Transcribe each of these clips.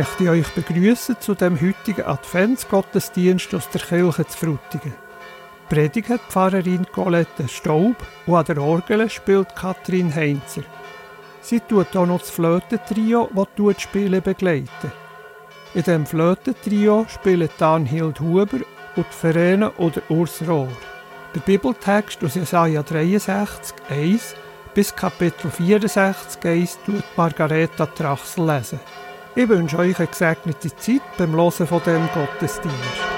Ich möchte euch begrüßen zu dem heutigen Adventsgottesdienst aus der Kirche zu Frutigen. Predigt Pfarrerin Colette Staub und an der Orgel spielt Katrin Heinzer. Sie tut auch noch das Flötentrio, das die Spiele begleiten. In dem Flötentrio spielen Danhild Huber und Verena oder Urs Rohr. Der Bibeltext aus Jesaja 63, 1 bis Kapitel 64, 1 tut Margareta Trachsel lesen. Ich wünsche euch eine gesegnete Zeit beim Hören von dem Gottesdienst.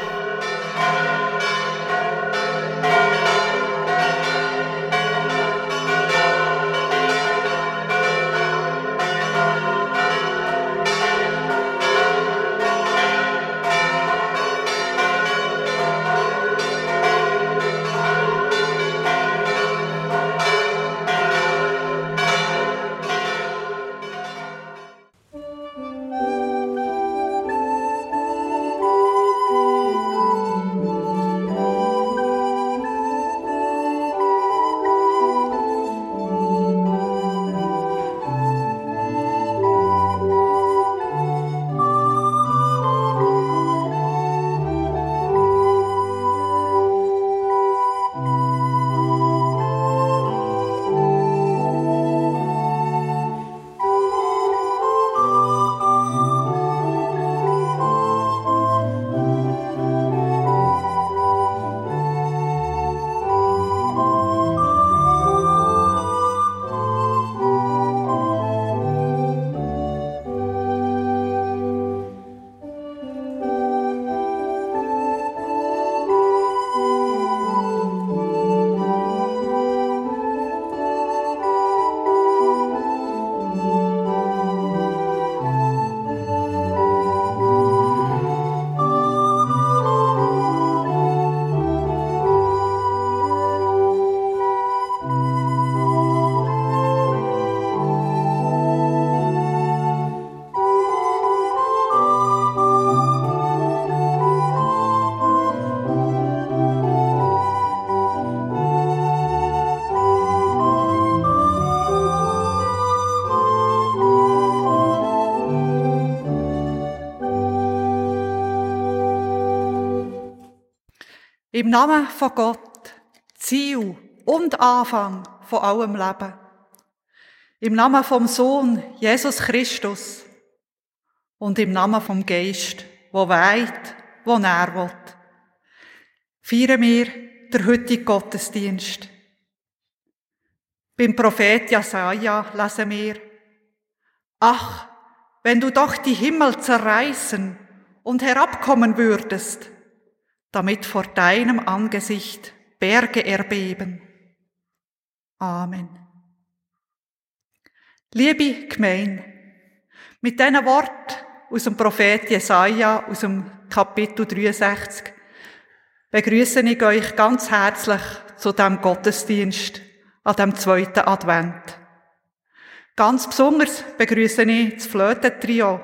Im Namen von Gott, Ziel und Anfang von allem Leben. Im Namen vom Sohn Jesus Christus und im Namen vom Geist, wo weit, wo er will, feiern wir der heutige Gottesdienst. Beim Prophet Jesaja lesen wir, Ach, wenn du doch die Himmel zerreißen und herabkommen würdest, damit vor deinem Angesicht Berge erbeben. Amen. Liebe Gemein, mit diesen Wort aus dem Prophet Jesaja, aus dem Kapitel 63, begrüße ich euch ganz herzlich zu dem Gottesdienst an dem zweiten Advent. Ganz besonders begrüße ich das Flötentrio,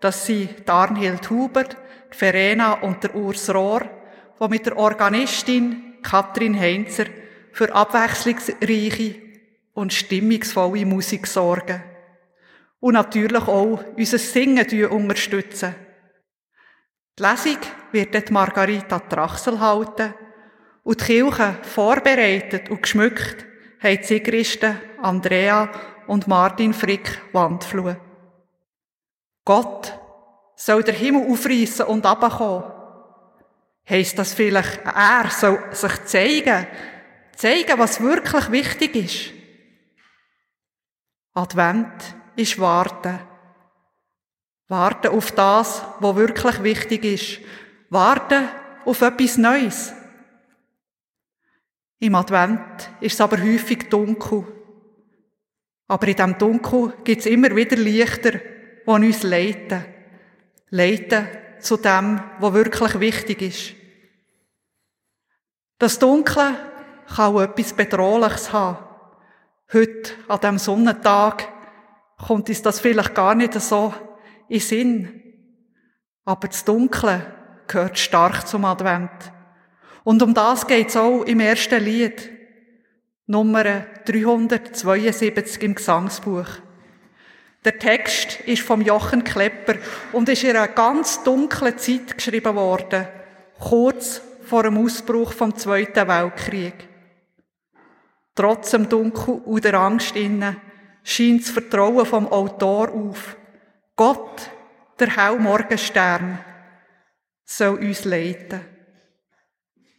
das sie Darnhild Huber, Verena und der Urs Rohr die mit der Organistin Katrin Heinzer für abwechslungsreiche und stimmungsvolle Musik sorgen. Und natürlich auch unser Singen unterstützen. Die Lesung wird dort Margarita Trachsel halten und die Kirche vorbereitet und geschmückt haben Sigristen Andrea und Martin Frick Wandfluh. Gott soll der Himmel aufreißen und abkommen Heißt das vielleicht, er soll sich zeigen, zeigen, was wirklich wichtig ist? Advent ist Warten. Warten auf das, was wirklich wichtig ist. Warten auf etwas Neues. Im Advent ist es aber häufig dunkel. Aber in diesem Dunkel gibt es immer wieder Lichter, die uns leiten. Leiten zu dem, was wirklich wichtig ist. Das Dunkle kann auch etwas Bedrohliches haben. Heute, an diesem Sonnentag, kommt uns das vielleicht gar nicht so in Sinn. Aber das Dunkle gehört stark zum Advent. Und um das geht es auch im ersten Lied. Nummer 372 im Gesangsbuch. Der Text ist vom Jochen Klepper und ist in einer ganz dunklen Zeit geschrieben worden, kurz vor dem Ausbruch vom Zweiten Weltkrieg. Trotz dem Dunkel und der Angst innen scheint das Vertrauen vom Autor auf. Gott, der helle Morgenstern, soll uns leiten.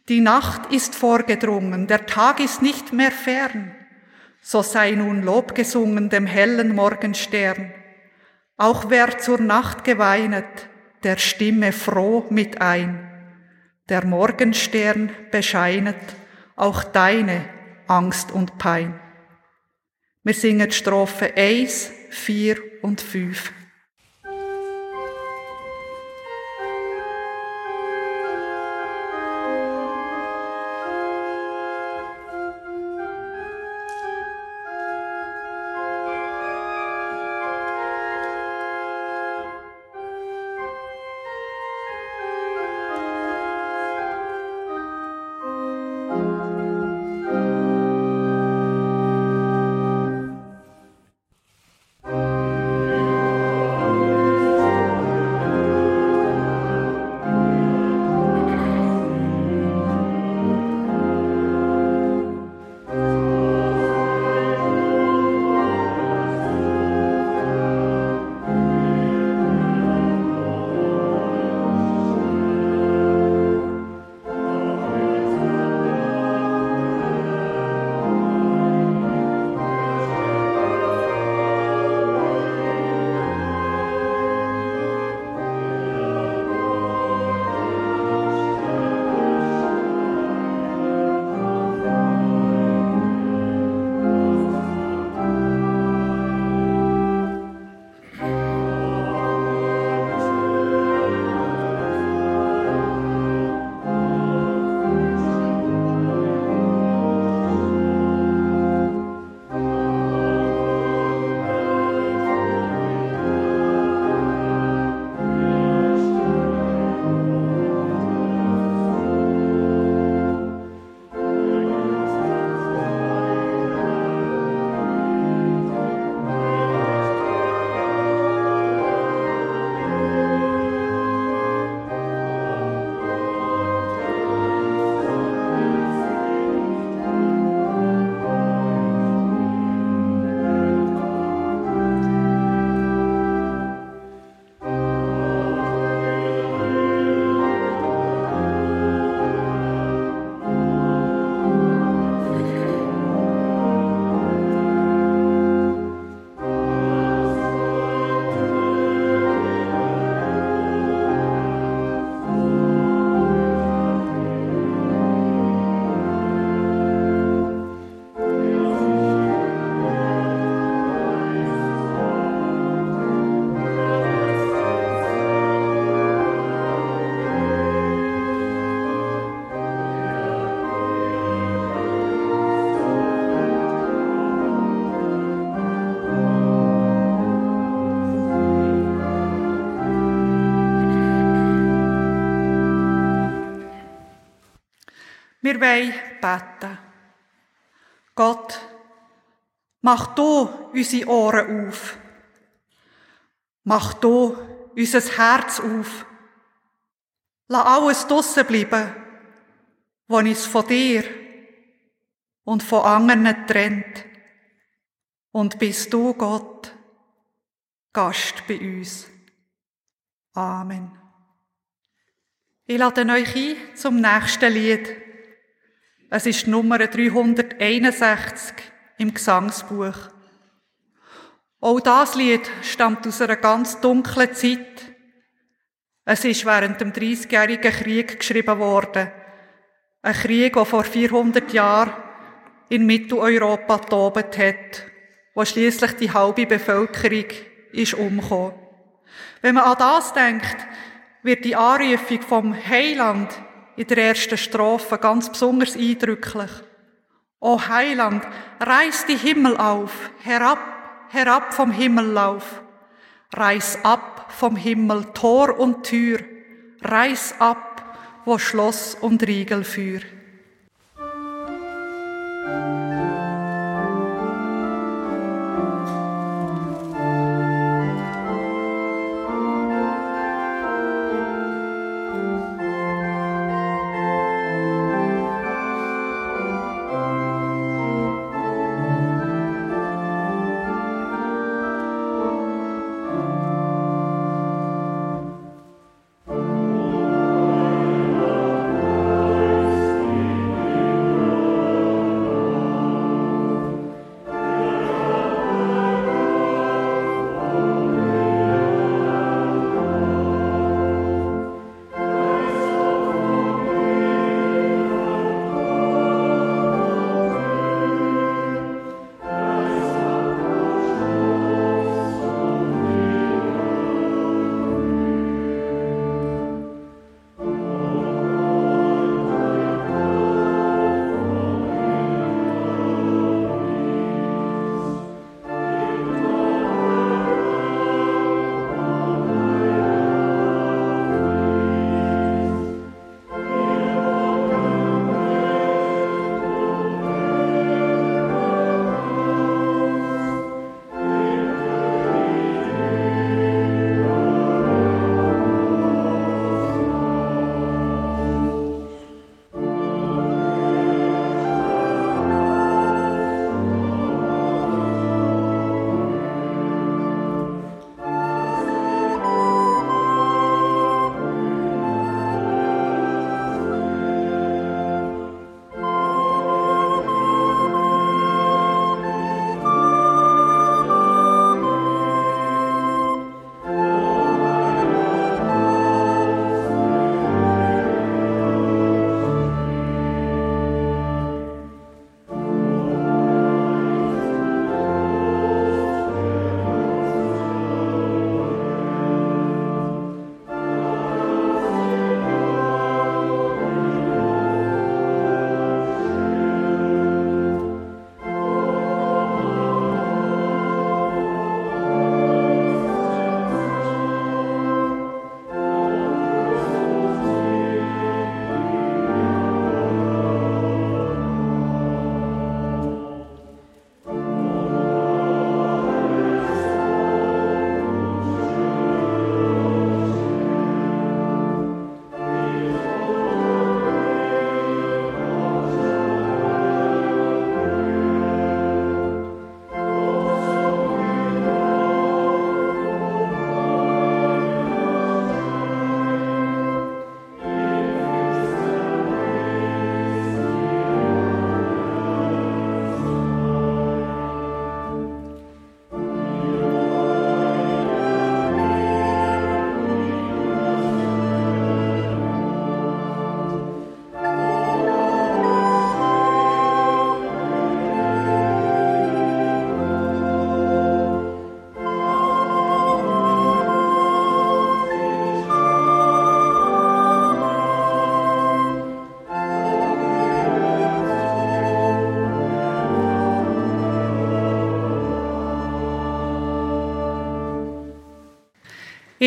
Die Nacht ist vorgedrungen, der Tag ist nicht mehr fern. So sei nun Lob gesungen dem hellen Morgenstern. Auch wer zur Nacht geweinet, der stimme froh mit ein. Der Morgenstern bescheinet auch deine Angst und Pein. Wir singen Strophe 1, 4 und 5. Wir wollen beten. Gott, mach du unsere Ohren auf. Mach du unser Herz auf. Lass alles draussen bleiben, was uns von dir und von anderen trennt. Und bist du, Gott, Gast bei uns. Amen. Ich lade euch ein zum nächsten Lied. Es ist Nummer 361 im Gesangsbuch. Auch das Lied stammt aus einer ganz dunklen Zeit. Es ist während dem Dreißigjährigen Krieg geschrieben worden. Ein Krieg, der vor 400 Jahren in Mitteleuropa tobt hat, wo schließlich die halbe Bevölkerung ist umgekommen. Wenn man an das denkt, wird die Anrufung vom Heiland in der ersten Strophe ganz besonders eindrücklich. O Heiland, reiß die Himmel auf, herab, herab vom Himmellauf. Reiß ab vom Himmel Tor und Tür, reiß ab, wo Schloss und Riegel führ.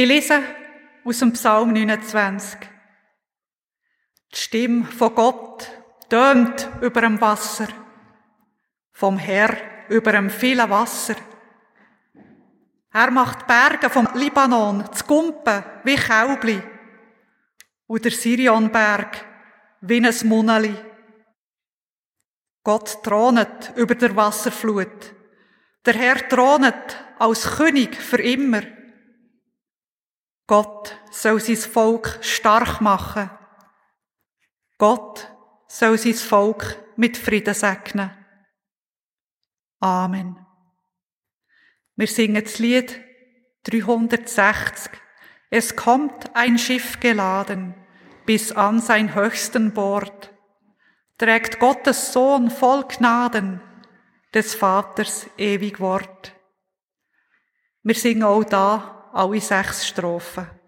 Ich lese aus dem Psalm 29. Die Stimme von Gott tönt über dem Wasser, vom Herr über dem vielen Wasser. Er macht Berge vom Libanon zu Gumpen wie Käubli und der Sirionberg wie ein Munneli. Gott thronet über der Wasserflut. Der Herr thronet als König für immer. Gott soll sein Volk stark machen. Gott soll sein Volk mit Frieden segnen. Amen. Wir singen das Lied 360. Es kommt ein Schiff geladen bis an sein höchsten Bord, trägt Gottes Sohn voll Gnaden des Vaters ewig Wort. Wir singen auch da alle sechs Strophen.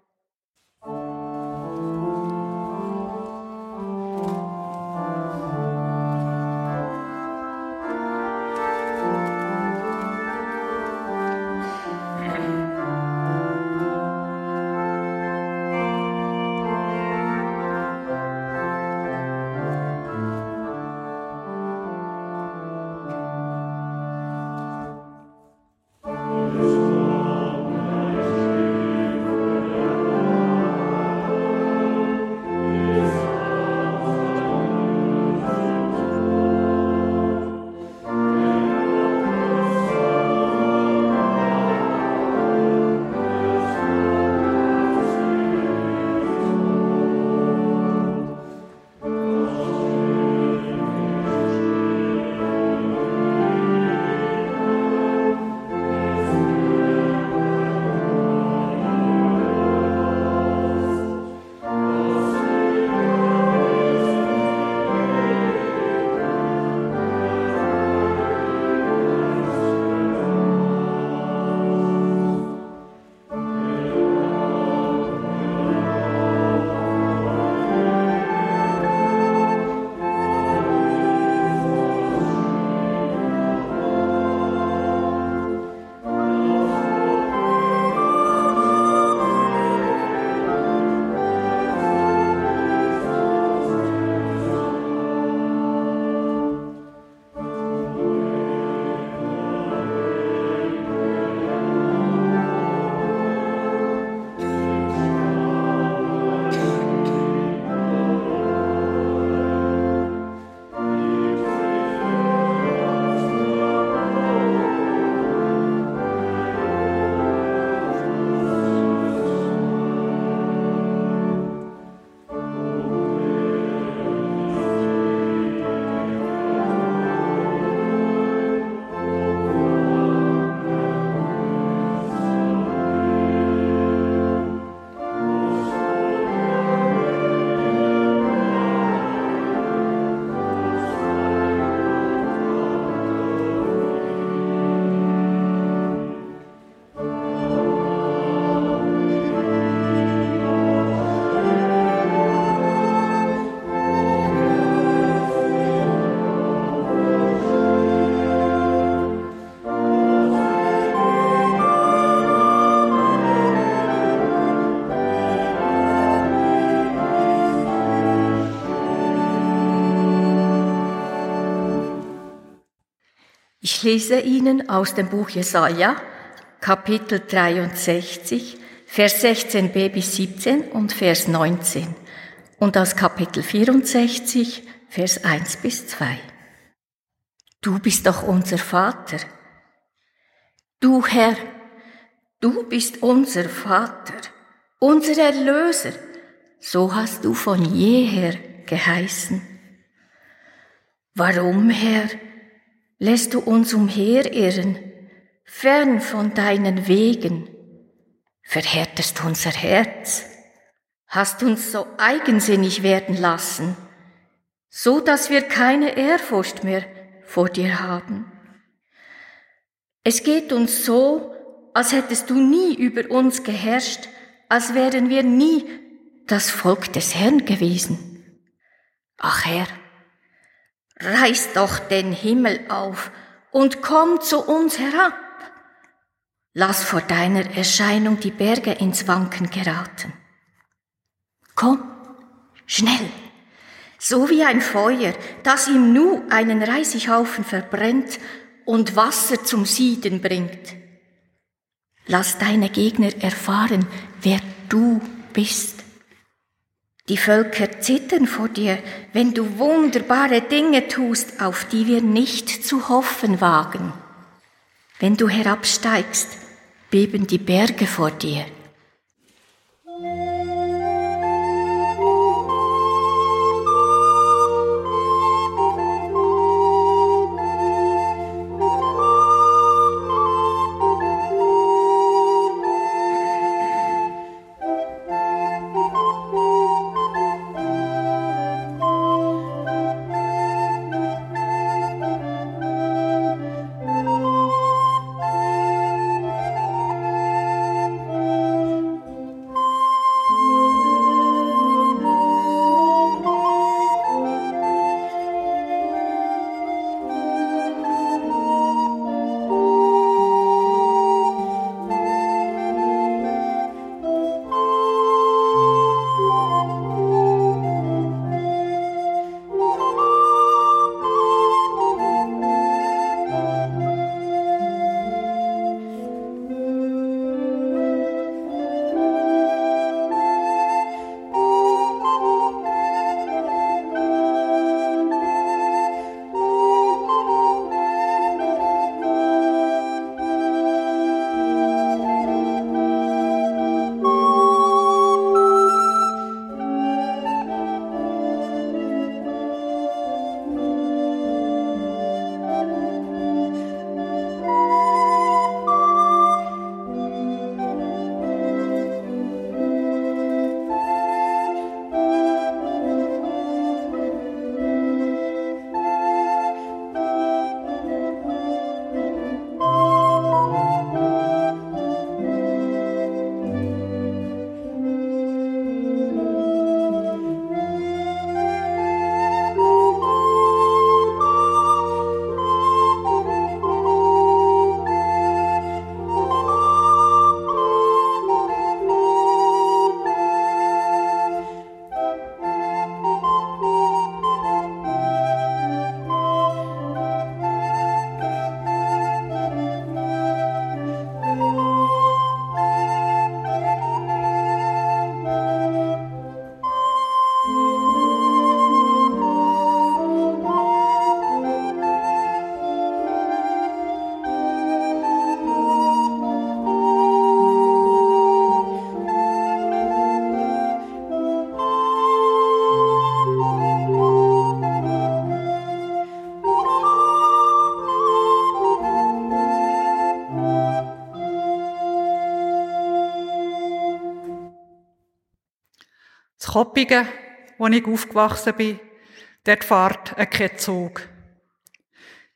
Ich lese Ihnen aus dem Buch Jesaja, Kapitel 63, Vers 16b bis 17 und Vers 19 und aus Kapitel 64, Vers 1 bis 2. Du bist doch unser Vater. Du Herr, du bist unser Vater, unser Erlöser. So hast du von jeher geheißen. Warum, Herr, lässt du uns umherirren, fern von deinen Wegen, verhärtest unser Herz, hast uns so eigensinnig werden lassen, so dass wir keine Ehrfurcht mehr vor dir haben. Es geht uns so, als hättest du nie über uns geherrscht, als wären wir nie das Volk des Herrn gewesen. Ach Herr, reiß doch den Himmel auf und komm zu uns herab. Lass vor deiner Erscheinung die Berge ins Wanken geraten. Komm, schnell, so wie ein Feuer, das im Nu einen Reisighaufen verbrennt und Wasser zum Sieden bringt. Lass deine Gegner erfahren, wer du bist. Die Völker zittern vor dir, wenn du wunderbare Dinge tust, auf die wir nicht zu hoffen wagen. Wenn du herabsteigst, beben die Berge vor dir. Koppingen, wo ich aufgewachsen bin, dort fährt kein Zug.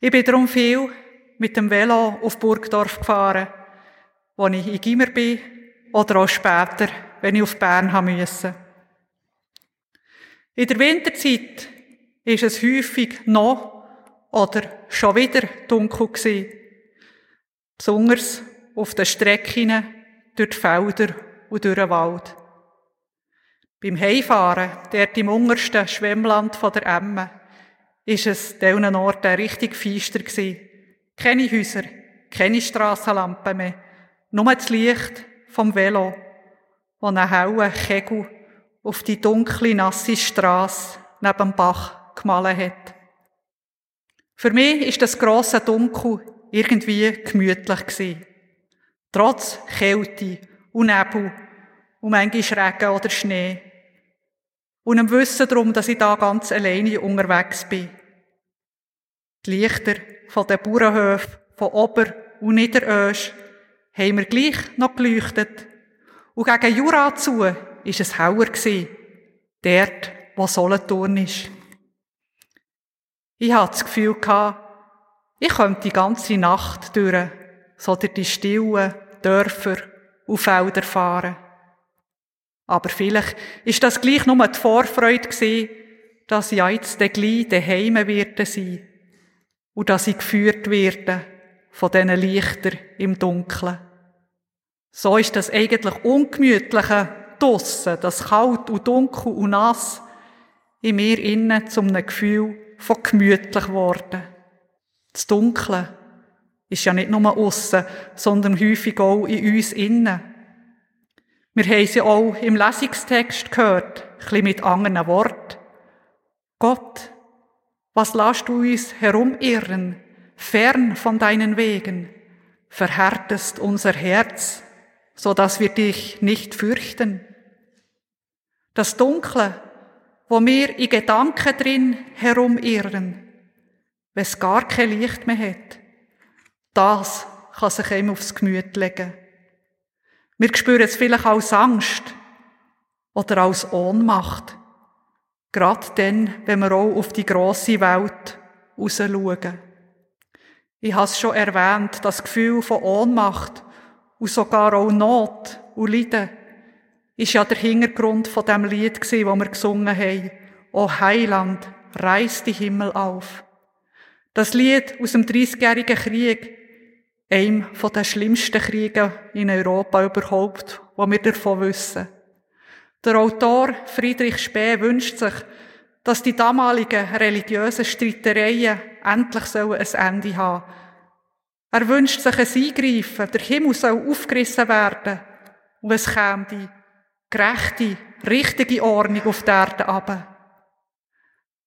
Ich bin darum viel mit dem Velo auf Burgdorf gefahren, wo ich in Gimmer bin oder auch später, wenn ich auf Bern haben musste. In der Winterzeit ist es häufig noch oder schon wieder dunkel gewesen. Besonders auf den Strecken durch die Felder und durch den Wald. Beim Heimfahren, dort im untersten Schwemmland der Emme, ist es diesen Orten richtig feister gewesen. Keine Häuser, keine Strassenlampen mehr, nur das Licht vom Velo, das einen hellen Kegel auf die dunkle, nasse Strasse neben dem Bach gemalt hat. Für mich ist das grosse Dunkel irgendwie gemütlich gewesen. Trotz Kälte und Nebel und manchmal Regen oder Schnee. Und im Wissen darum, dass ich da ganz alleine unterwegs bin. Die Lichter von den Bauernhöfen von Ober- und Niederösch haben wir gleich noch geleuchtet. Und gegen Jura zu war es heller gewesen. Dort, wo Solothurn ist. Ich hatte das Gefühl ich könnte die ganze Nacht durch, so durch die stillen Dörfer und Felder fahren. Aber vielleicht ist das gleich nur die Vorfreude gewesen, dass ich jetzt gleich daheim werde sein und dass ich geführt werde von diesen Lichtern im Dunkeln. So ist das eigentlich ungemütliche Dossen, das kalt und dunkel und nass, in mir innen zum einem Gefühl von gemütlich geworden. Das Dunkle ist ja nicht nur aussen, sondern häufig auch in uns innen. Wir haben sie auch im Lesungstext gehört, ein bisschen mit anderen Worten. Gott, was lasst du uns herumirren, fern von deinen Wegen, verhärtest unser Herz, so dass wir dich nicht fürchten. Das Dunkle, wo wir in Gedanken drin herumirren, wenn es gar kein Licht mehr hat, das kann sich ihm aufs Gemüt legen. Wir spüren es vielleicht als Angst oder als Ohnmacht. Gerade dann, wenn wir auch auf die grosse Welt rausschauen. Ich habe es schon erwähnt, das Gefühl von Ohnmacht und sogar auch Not und Leiden ist ja der Hintergrund von dem Lied gewesen, wo wir gesungen haben. O Heiland, reiß die Himmel auf. Das Lied aus dem 30-jährigen Krieg, einem von den schlimmsten Kriegen in Europa überhaupt, wo wir davon wissen. Der Autor Friedrich Spee wünscht sich, dass die damaligen religiösen Streitereien endlich ein Ende haben Er wünscht sich ein Eingreifen, der Himmel soll aufgerissen werden und es käme die gerechte, richtige Ordnung auf der Erde ab.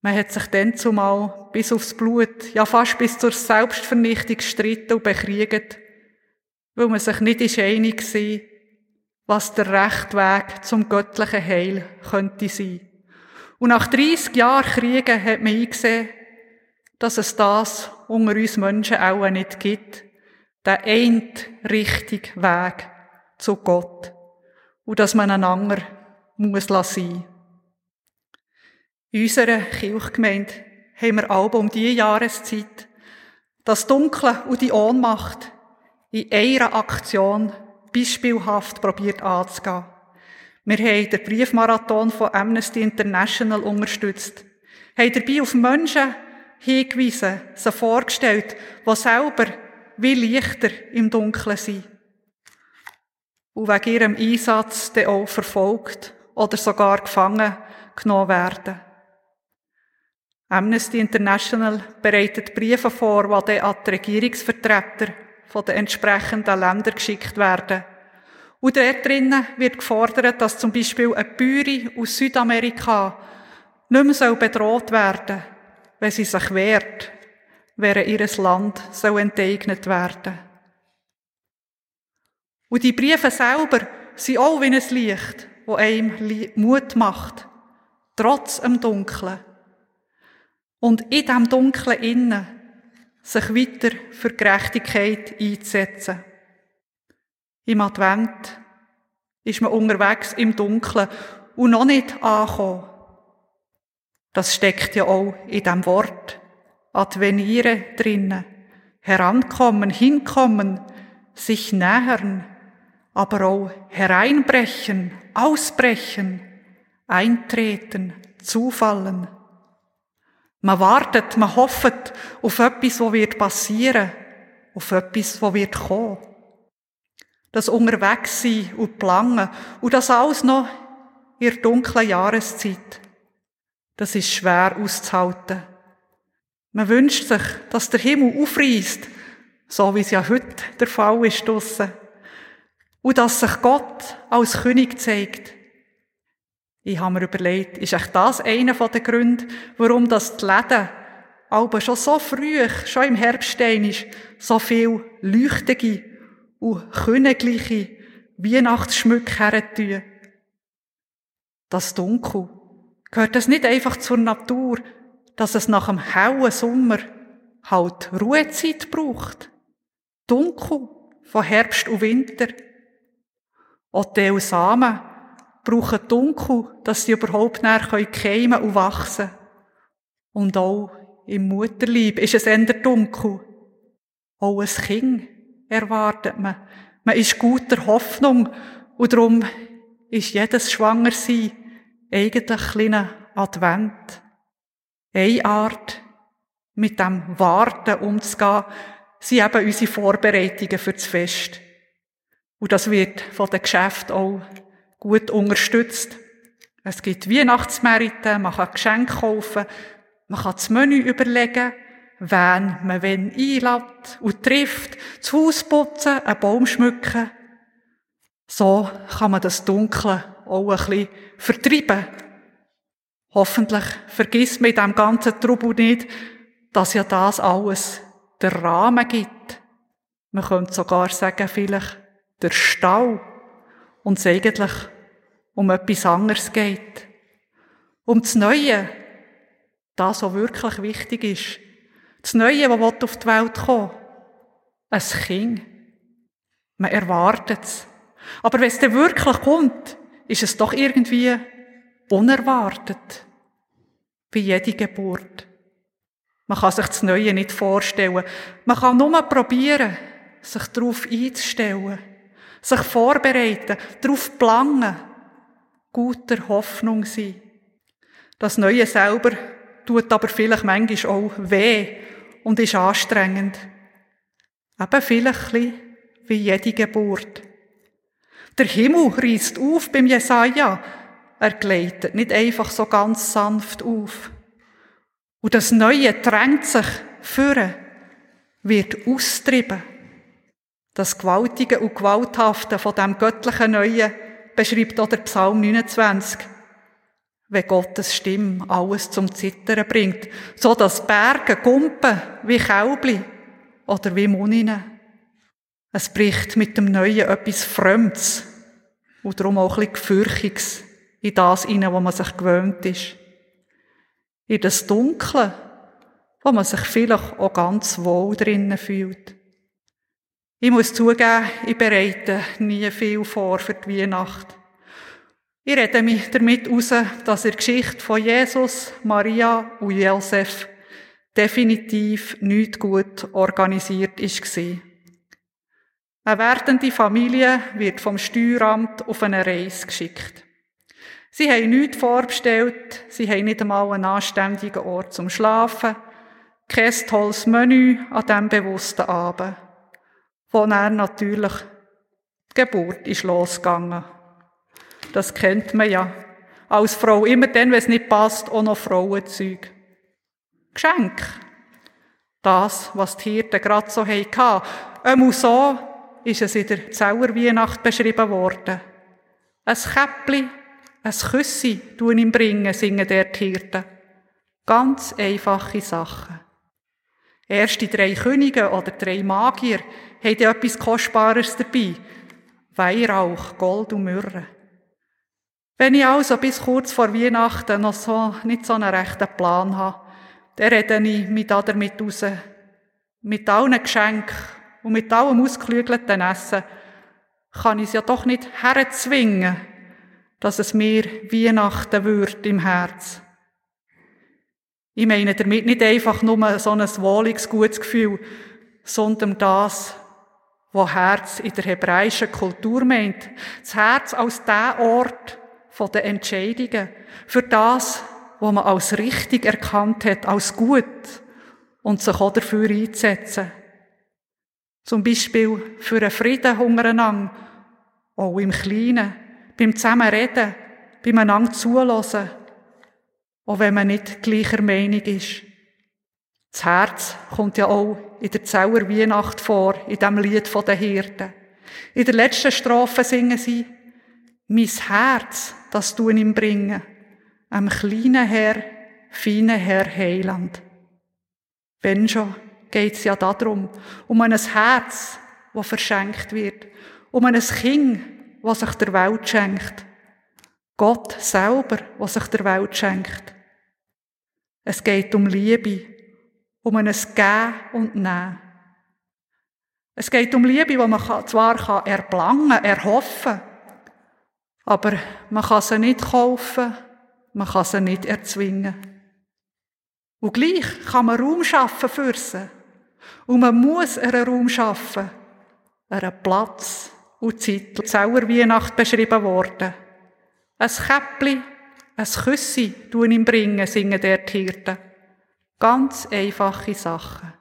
Man hat sich dann zumal bis aufs Blut, ja fast bis zur Selbstvernichtung gestritten und bekriegt, weil man sich nicht ist einig war, was der rechte Weg zum göttlichen Heil könnte sein. Und nach 30 Jahren Kriegen hat man eingesehen, dass es das unter uns Menschen auch nicht gibt, der ein richtige Weg zu Gott und dass man einander muss sein. In unserer Kirchgemeinde haben wir alle um diese Jahreszeit das Dunkle und die Ohnmacht in einer Aktion beispielhaft probiert anzugehen. Wir haben den Briefmarathon von Amnesty International unterstützt, haben dabei auf Menschen hingewiesen, sie vorgestellt, die selber wie Lichter im Dunkeln sind und wegen ihrem Einsatz dann auch verfolgt oder sogar gefangen genommen werden. Amnesty International bereitet Briefe vor, die dann an die Regierungsvertreter von den entsprechenden Ländern geschickt werden. Und dort drinnen wird gefordert, dass zum Beispiel eine Bäuerin aus Südamerika nicht mehr bedroht werden soll, wenn sie sich wehrt, während ihres Land soll enteignet werden. Und die Briefe selber sind auch wie ein Licht, wo einem Mut macht, trotz dem Dunklen. Und in diesem Dunklen innen sich weiter für Gerechtigkeit einzusetzen. Im Advent ist man unterwegs im Dunkeln und noch nicht angekommen. Das steckt ja auch in dem Wort. Adveniere drinnen. Herankommen, hinkommen, sich nähern, aber auch hereinbrechen, ausbrechen, eintreten, zufallen. Man wartet, man hofft auf etwas, was wird passieren, auf etwas, was wird kommen. Das unterwegs sein und planen und das alles noch in der dunklen Jahreszeit. Das ist schwer auszuhalten. Man wünscht sich, dass der Himmel aufreißt, so wie es ja heute der Fall ist draussen. Und dass sich Gott als König zeigt. Ich habe mir überlegt, ist echt das einer der Gründe, warum das die Läden aber schon so früh, schon im Herbststein ist, so viel leuchtige und königliche Weihnachtsschmück herentun. Das Dunkel. Gehört das nicht einfach zur Natur, dass es nach einem hellen Sommer halt Ruhezeit braucht? Dunkel von Herbst und Winter. Auch Samen brauchen Dunkel, dass sie überhaupt näher keimen und wachsen Und auch im Mutterlieb ist es eher dunkel. Auch ein Kind erwartet man. Man ist guter Hoffnung und darum ist jedes Schwangersein eigentlich ein kleiner Advent. Eine Art, mit dem Warten umzugehen, sind eben unsere Vorbereitungen für das Fest. Und das wird von den Geschäften auch gut unterstützt. Es gibt Weihnachtsmärkte, man kann Geschenke kaufen, man kann das Menü überlegen, wen man wenn einlädt und trifft, das Haus putzen, einen Baum schmücken. So kann man das Dunkle auch ein bisschen vertreiben. Hoffentlich vergisst man in diesem ganzen Trubel nicht, dass ja das alles der Rahmen gibt. Man könnte sogar sagen, vielleicht der Stau. Und es eigentlich um etwas anderes geht. Um das Neue. Das, was wirklich wichtig ist. Das Neue, das auf die Welt kommen Ein Kind. Man erwartet es. Aber wenn es dann wirklich kommt, ist es doch irgendwie unerwartet. Wie jede Geburt. Man kann sich das Neue nicht vorstellen. Man kann nur probieren, sich darauf einzustellen, sich vorbereiten, darauf planen, guter Hoffnung sein. Das Neue selber tut aber vielleicht manchmal auch weh und ist anstrengend. Eben vielleicht wie jede Geburt. Der Himmel reißt auf beim Jesaja. Er gleitet nicht einfach so ganz sanft auf. Und das Neue drängt sich führen, wird austrieben. Das Gewaltige und Gewalthafte von dem göttlichen Neuen beschreibt auch der Psalm 29. Wenn Gottes Stimme alles zum Zittern bringt, so dass Berge gumpen wie Käubli oder wie Muninen. Es bricht mit dem Neuen etwas Fremdes und darum auch ein bisschen in das hinein, wo man sich gewöhnt ist in das Dunkle, wo man sich vielleicht auch ganz wohl drinnen fühlt. Ich muss zugeben, ich bereite nie viel vor für die Weihnacht. Ich rede mich damit aus, dass in Geschichte von Jesus, Maria und Josef definitiv nicht gut organisiert war. Eine werdende Familie wird vom Steueramt auf eine Reise geschickt. Sie haben nichts vorbestellt, sie haben nicht einmal einen anständigen Ort zum Schlafen, kein tolles Menü an diesem bewussten Abend, wo er natürlich die Geburt ist losgegangen. Das kennt man ja. Als Frau immer dann, wenn es nicht passt, auch noch Frauenzeug. Geschenk. Das, was die Hirten gerade so hatten. Einmal so ist es in der Zauerweihnacht beschrieben worden. Ein Käppli ein Küssi tun ihm bringen, singen der Hirten. Ganz einfache Sachen. Erst die drei Könige oder drei Magier haben etwas Kostbares dabei. Weihrauch, Gold und Myrrhe. Wenn ich also bis kurz vor Weihnachten noch so, nicht so einen rechten Plan habe, dann rede ich mich da damit raus. Mit allen Geschenken und mit allem ausgeklügelten Essen kann ich es ja doch nicht herzwingen, dass es mir Weihnachten wird im Herz. Ich meine damit nicht einfach nur so ein wohliges, gutes Gefühl, sondern das, was Herz in der hebräischen Kultur meint. Das Herz als der Ort den Entscheidungen. Für das, was man als richtig erkannt hat, als gut und sich auch dafür einzusetzen. Zum Beispiel für einen Frieden untereinander, auch im Kleinen beim Zusammenreden, beim einander zulassen, auch wenn man nicht gleicher Meinung ist. Das Herz kommt ja auch in der Zauer Weihnacht vor, in dem Lied den Hirten. In der letzten Strophe singen sie, mein Herz, das du ihm bringen, am kleinen Herr, feinen Herr Heiland. Wenn schon, geht's ja darum, um ein Herz, das verschenkt wird, um ein Kind, was sich der Welt schenkt. Gott selber, was sich der Welt schenkt. Es geht um Liebe, um ein Gehen und Nehmen. Es geht um Liebe, die man zwar erblangen, erhoffen, aber man kann sie nicht kaufen, man kann sie nicht erzwingen. Und gleich kann man Raum schaffen für sie. Und man muss einen Raum schaffen, einen Platz, und Zeit Zauer Weihnacht beschrieben worden. Ein Käppli, ein Küssi tun ihm bringen, singen der Hirten. Ganz einfache Sachen.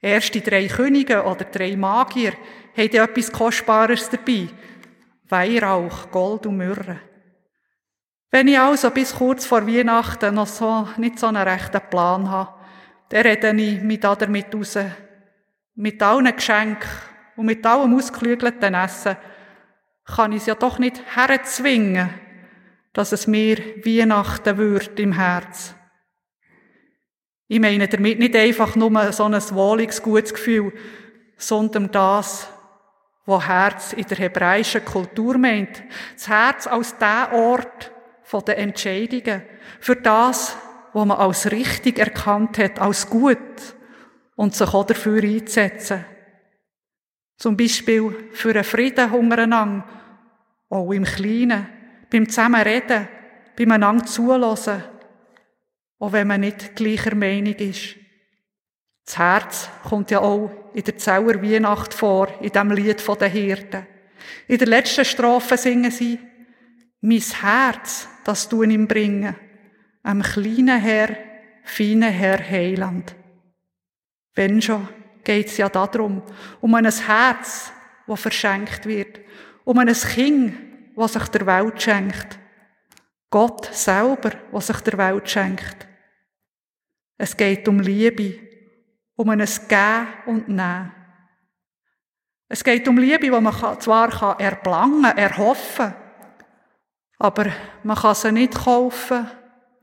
Erst die drei Könige oder drei Magier haben etwas Kostbares dabei. Weihrauch, Gold und Myrrhe. Wenn ich also bis kurz vor Weihnachten noch so, nicht so einen rechten Plan habe, dann rede ich mich da damit raus. Mit allen Geschenken und mit allem ausgeklügelten Essen kann ich es ja doch nicht herzwingen, dass es mir Weihnachten wird im Herz. Ich meine damit nicht einfach nur so ein wohliges, gutes Gefühl, sondern das, was Herz in der hebräischen Kultur meint. Das Herz als der Ort der Entscheidungen. Für das, was man als richtig erkannt hat, als gut und sich auch dafür einzusetzen. Zum Beispiel für einen Frieden untereinander, auch im Kleinen, beim Zusammenreden, beim einander zulassen, auch wenn man nicht gleicher Meinung ist. Das Herz kommt ja auch in der Zauer Weihnacht vor, in dem Lied der Hirten. In der letzten Strophe singen sie, mein Herz, das du ihm bringen, am kleinen Herr, feinen Herr Heiland. Wenn schon, geht's ja darum, um ein Herz, das verschenkt wird, um ein Kind, was sich der Welt schenkt. Gott selber, was sich der Welt schenkt. Es geht um Liebe, um ein Gehen und Nehmen. Es geht um Liebe, die man zwar erblangen, erhoffen, aber man kann sie nicht kaufen,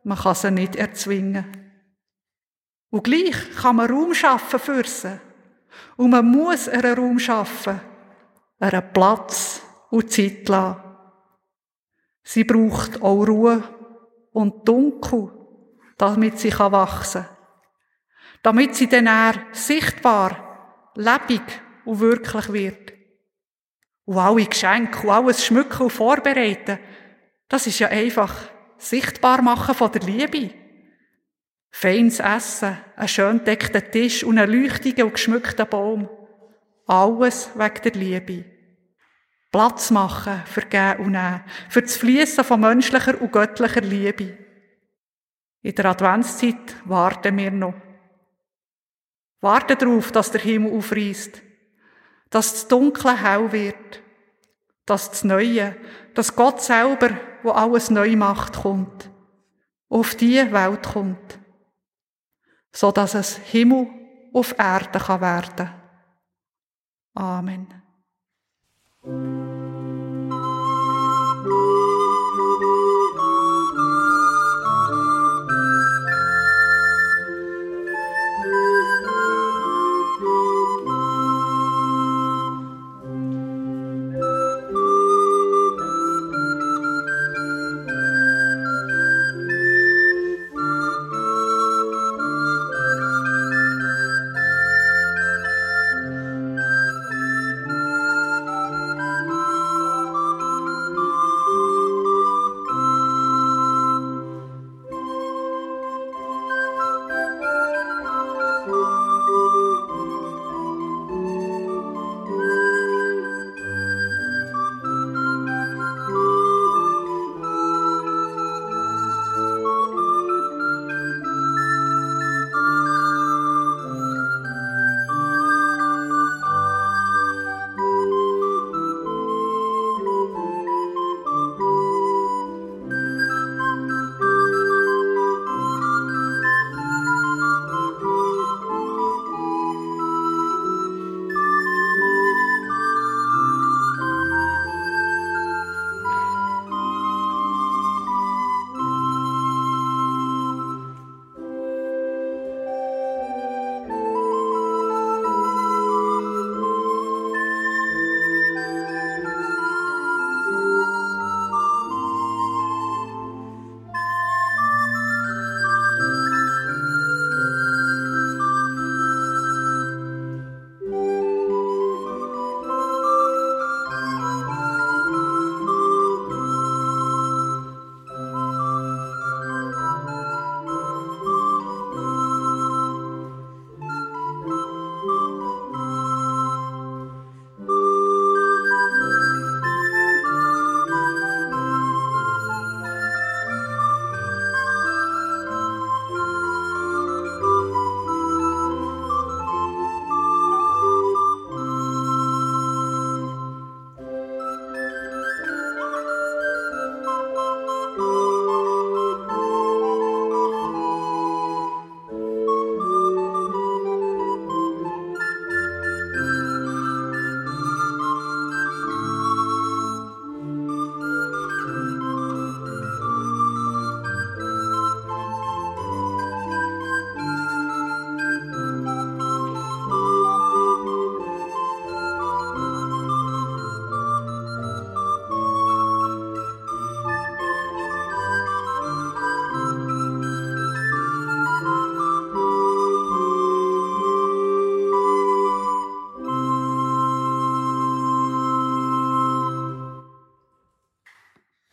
man kann sie nicht erzwingen. Und gleich kann man Raum schaffen für sie. Und man muss einen Raum schaffen, einen Platz und Zeit lassen. Sie braucht auch Ruhe und Dunkel damit sie wachsen kann. Damit sie dann eher sichtbar, lebendig und wirklich wird. Und alle Geschenke und alles schmücken und vorbereiten, das ist ja einfach sichtbar machen von der Liebe. Feines Essen, ein schön deckter Tisch und ein leuchtiger und geschmückter Baum. Alles wegen der Liebe. Platz machen für Gehen und Nehmen, für das Fließen von menschlicher und göttlicher Liebe. In der Adventszeit warten wir noch. Warten darauf, dass der Himmel aufreißt, dass das Dunkle hell wird, dass das Neue, dass Gott selber, wo alles neu macht, kommt, auf diese Welt kommt, so dass es Himmel auf Erde kann werden. Amen.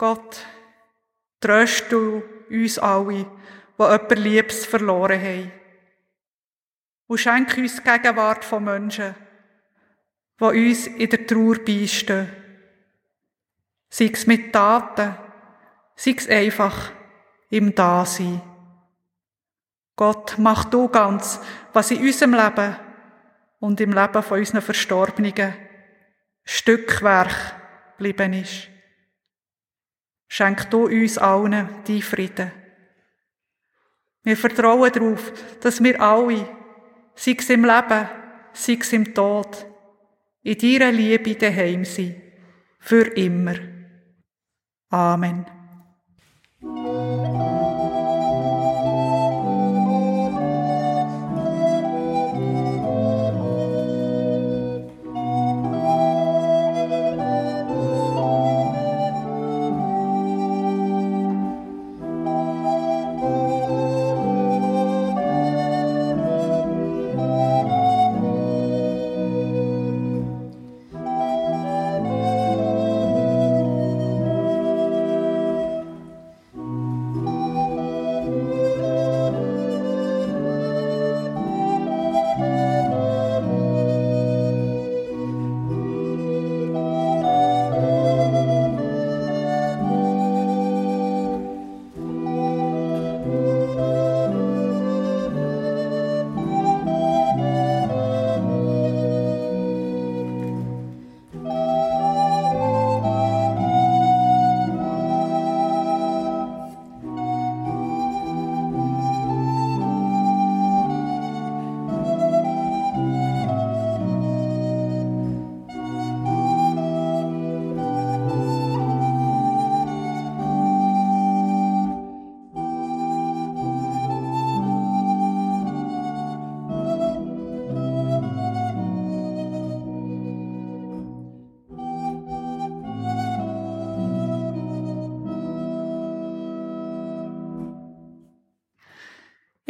Gott, tröst du uns alle, die jemand Liebes verloren haben. Und schenk uns die Gegenwart von Menschen, die uns in der Trauer beistehen. Sei es mit Taten, sei es einfach im Dasein. Gott, mach du ganz, was in unserem Leben und im Leben von unseren Verstorbenen Stückwerk geblieben ist. Schenk du uns allen die Frieden. Wir vertrauen darauf, dass wir alle, sei es im Leben, sei es im Tod, in deiner Liebe daheim sind. Für immer. Amen.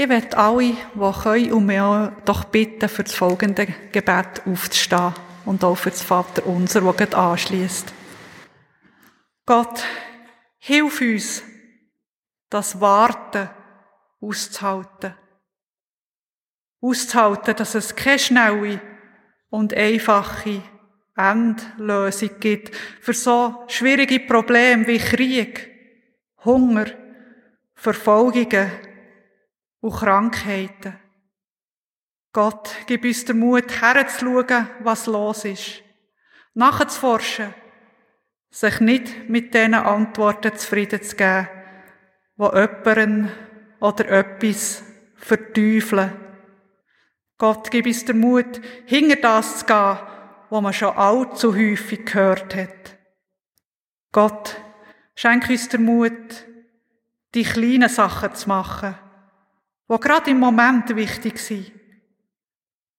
Ich werde alle, die können und mir doch bitten, für das folgende Gebet aufzustehen und auch für das Vater unser, das gerade anschließt. Gott, hilf uns, das Warten auszuhalten. Auszuhalten, dass es keine schnelle und einfache Endlösung gibt für so schwierige Probleme wie Krieg, Hunger, Verfolgungen, und Krankheiten. Gott, gib uns den Mut, herzuschauen, was los ist. Nachzuforschen. Sich nicht mit diesen Antworten zufrieden zu geben, die jemanden oder etwas verteufeln. Gott, gib uns den Mut, hinter das zu gehen, was man schon allzu häufig gehört hat. Gott, schenk uns den Mut, die kleinen Sachen zu machen, wo gerade im Moment wichtig sind.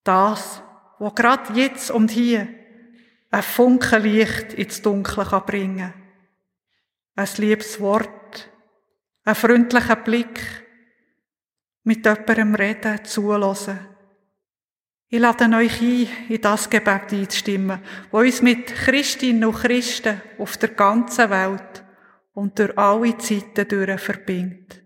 Das, wo gerade jetzt und hier ein Funken Licht ins Dunkle kann bringen Ein liebes Wort, ein freundlicher Blick, mit jemandem reden, zulassen. Ich lade euch ein, in das Gebet einzustimmen, wo uns mit Christinnen und Christen auf der ganzen Welt und durch alle Zeiten durch verbindet.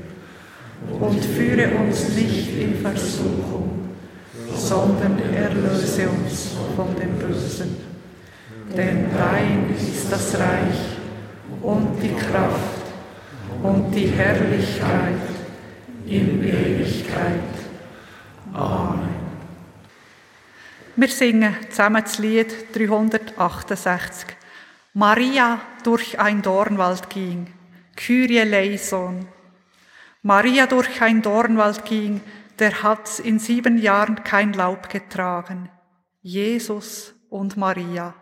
und führe uns nicht in Versuchung, sondern erlöse uns von dem Bösen. Denn dein ist das Reich und die Kraft und die Herrlichkeit in Ewigkeit. Amen. Wir singen zusammen das Lied 368. Maria durch ein Dornwald ging, Kyrie eleison. Maria durch ein Dornwald ging, der hat in sieben Jahren kein Laub getragen. Jesus und Maria.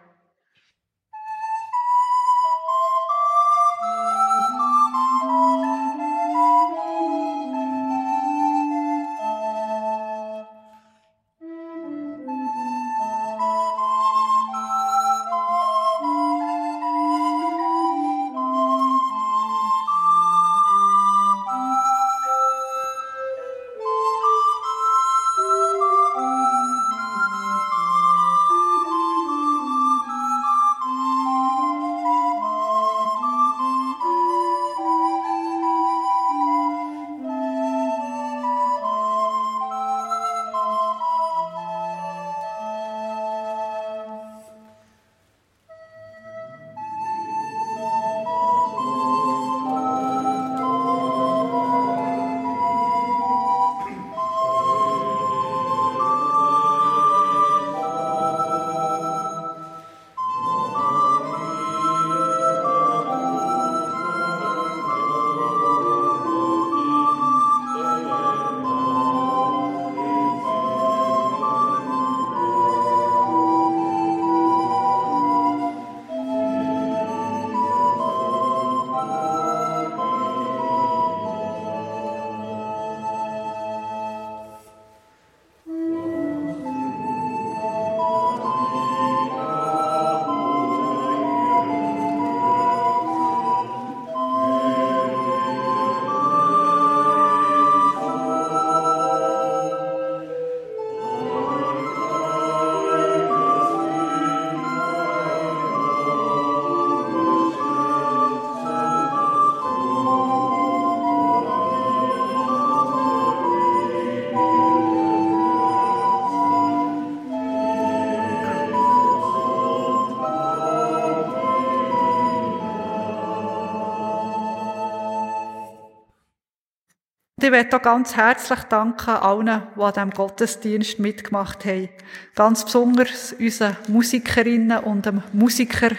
Ich möchte auch ganz herzlich danken allen, die an diesem Gottesdienst mitgemacht haben. Ganz besonders unseren Musikerinnen und dem Musiker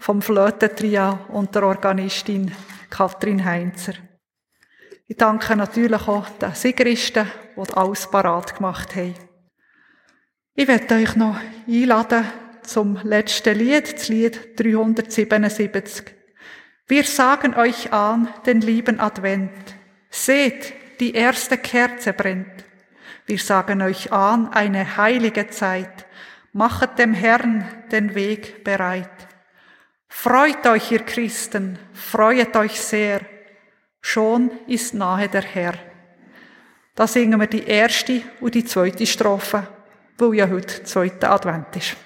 vom Flötentria und der Organistin Katrin Heinzer. Ich danke natürlich auch den Sigristen, die alles parat gemacht haben. Ich werde euch noch einladen zum letzten Lied, das Lied 377. Wir sagen euch an den lieben Advent. Seht, die erste Kerze brennt. Wir sagen euch an eine heilige Zeit. Machet dem Herrn den Weg bereit. Freut euch, ihr Christen, freuet euch sehr Schon ist nahe der Herr. Da singen wir die erste und die zweite Strophe, weil ja heute zweiter Advent ist.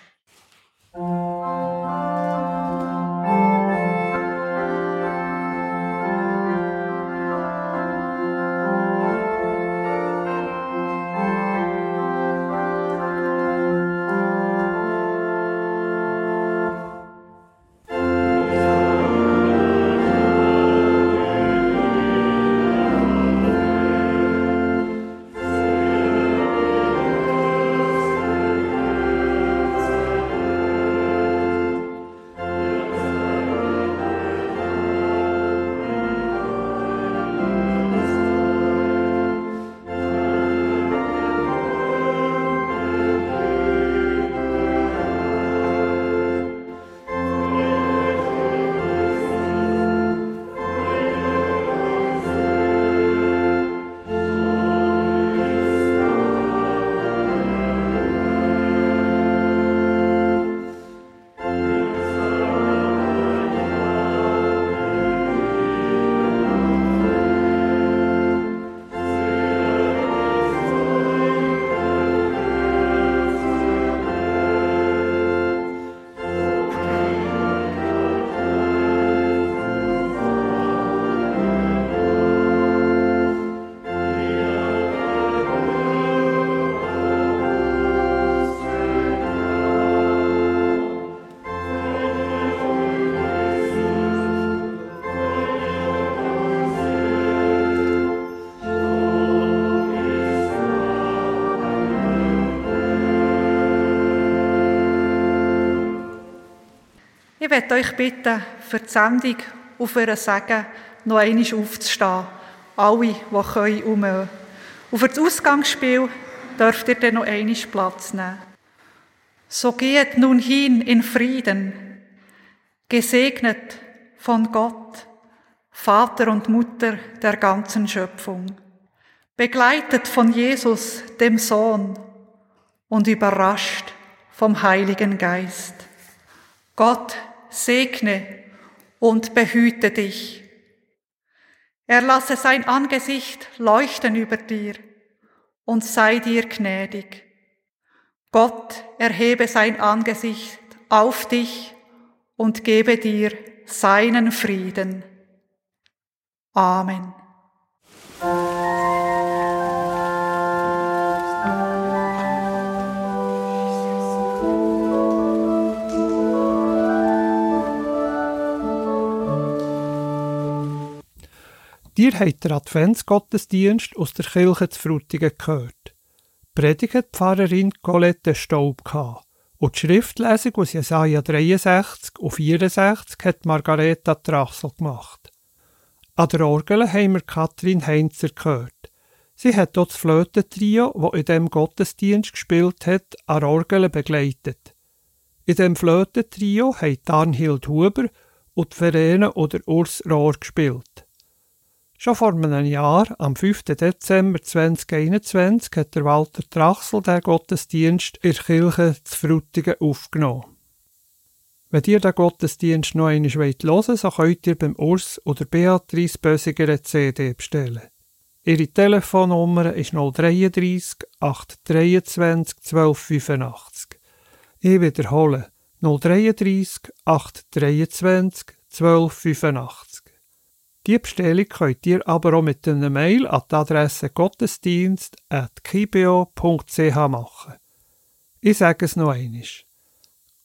Ich möchte euch bitten, für die Sendung auf ihren Segen noch einmal aufzustehen. Alle, die können, um. Und für das Ausgangsspiel dürft ihr dann noch einmal Platz nehmen. So geht nun hin in Frieden, gesegnet von Gott, Vater und Mutter der ganzen Schöpfung, begleitet von Jesus, dem Sohn, und überrascht vom Heiligen Geist. Gott segne und behüte dich. Er lasse sein Angesicht leuchten über dir und sei dir gnädig. Gott erhebe sein Angesicht auf dich und gebe dir seinen Frieden. Amen. Ihr habt den Adventsgottesdienst aus der Kirche zu Frutigen gehört. Predigt Pfarrerin Colette Staub gehabt. Und die Schriftlesung aus Jesaja 63 und 64 hat Margareta Trachsel gemacht. An der Orgel haben wir Katrin Heinzer gehört. Sie hat dort das Flötentrio, das in dem Gottesdienst gespielt hat, an Orgel begleitet. In dem Flötentrio haben Arnhild Huber und Verena oder Urs Rohr gespielt. Schon vor einem Jahr, am 5. Dezember 2021, hat der Walter Trachsel den Gottesdienst in der Kirche zu Frutigen aufgenommen. Wenn ihr den Gottesdienst noch einmal hören wollt, so könnt ihr beim Urs oder Beatrice Bösiger eine CD bestellen. Ihre Telefonnummer ist 033 823 1285. Ich wiederhole 033 823 1285. Die Bestellung könnt ihr aber auch mit einer Mail an die Adresse gottesdienst.kibio.ch machen. Ich sage es noch einmal.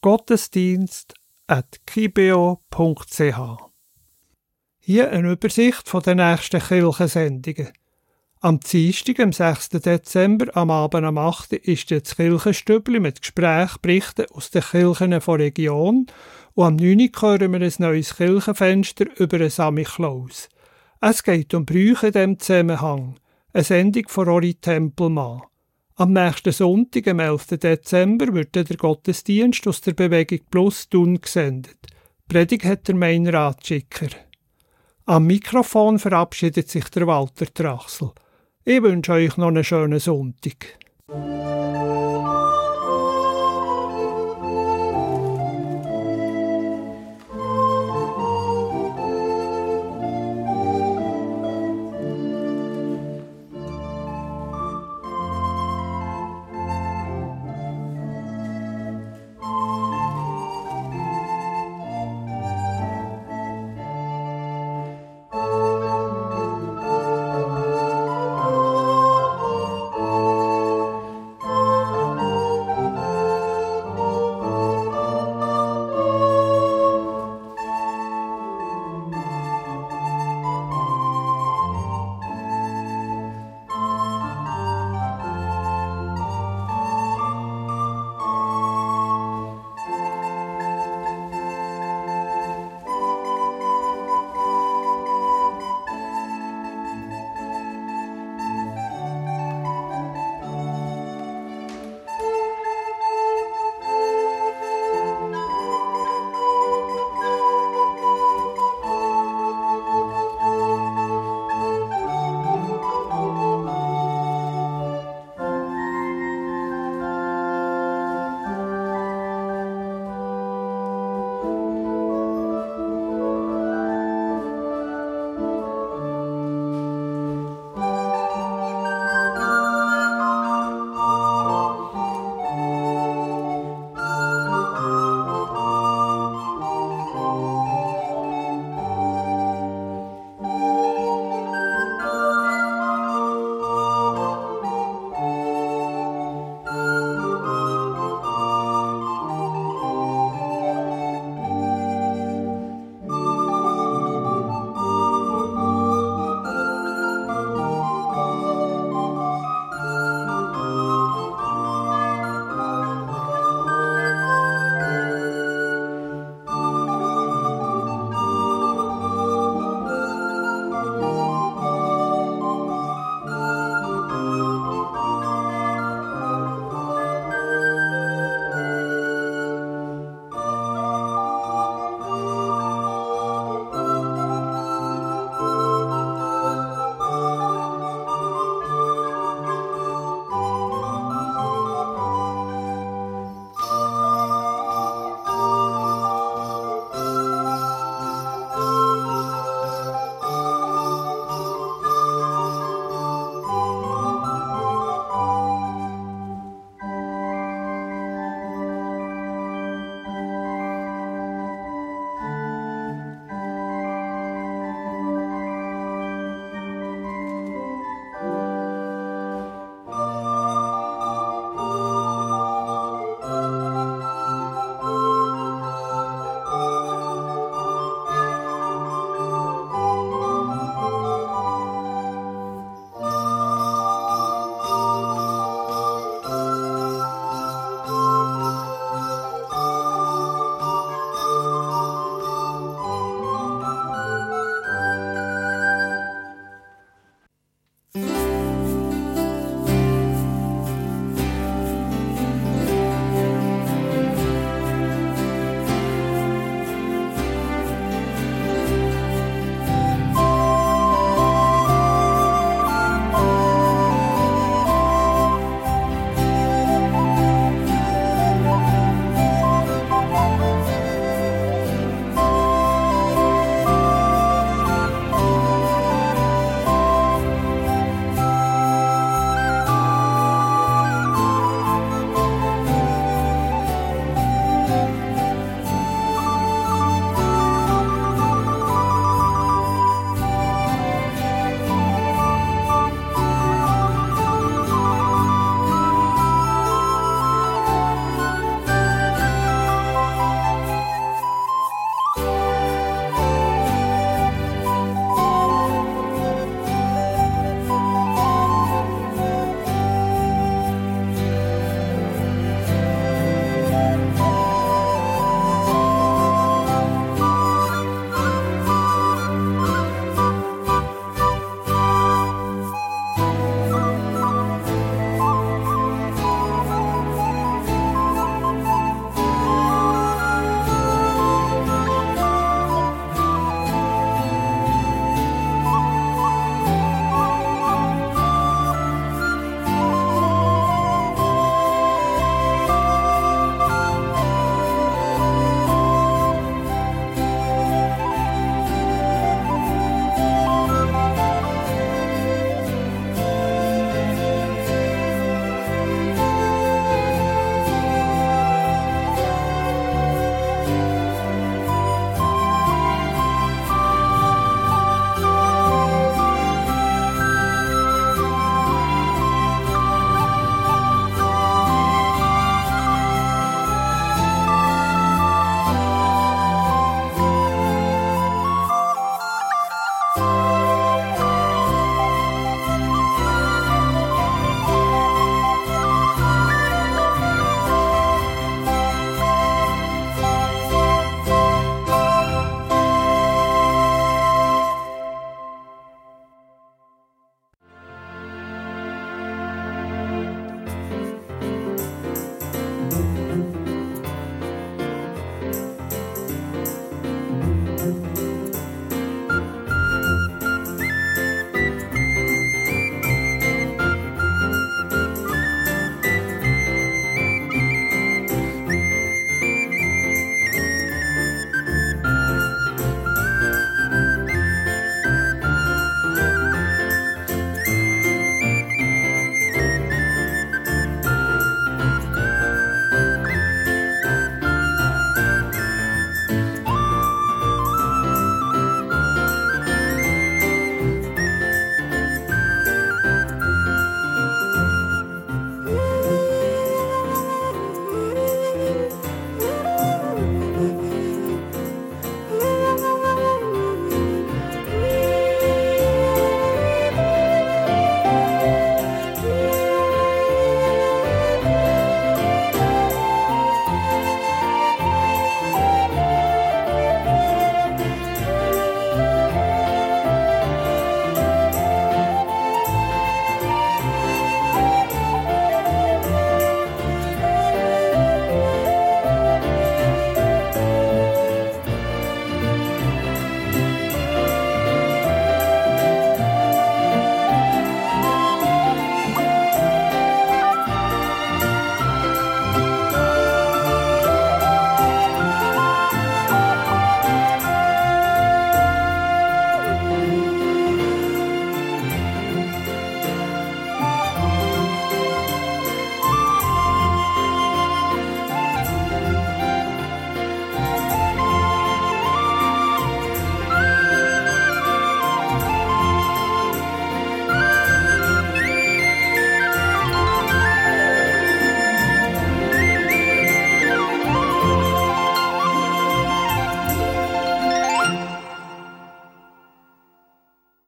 gottesdienst.kibio.ch Hier eine Übersicht den nächsten Kirchensendungen. Am Dienstag, am 6. Dezember, am Abend am 8. ist das Kirchenstübli mit Gesprächen, Berichten aus den Kirchen der Region und am 9. hören wir ein neues Kirchenfenster über den Samichlaus. Es geht um Brüche in diesem Zusammenhang. Eine Sendung von Rory Tempelmann. Am nächsten Sonntag, am 11. Dezember, wird der Gottesdienst aus der Bewegung Plus Tun gesendet. Predigt hat der Meinrad Schicker. Am Mikrofon verabschiedet sich der Walter Trachsel. Ich wünsche euch noch einen schönen Sonntag.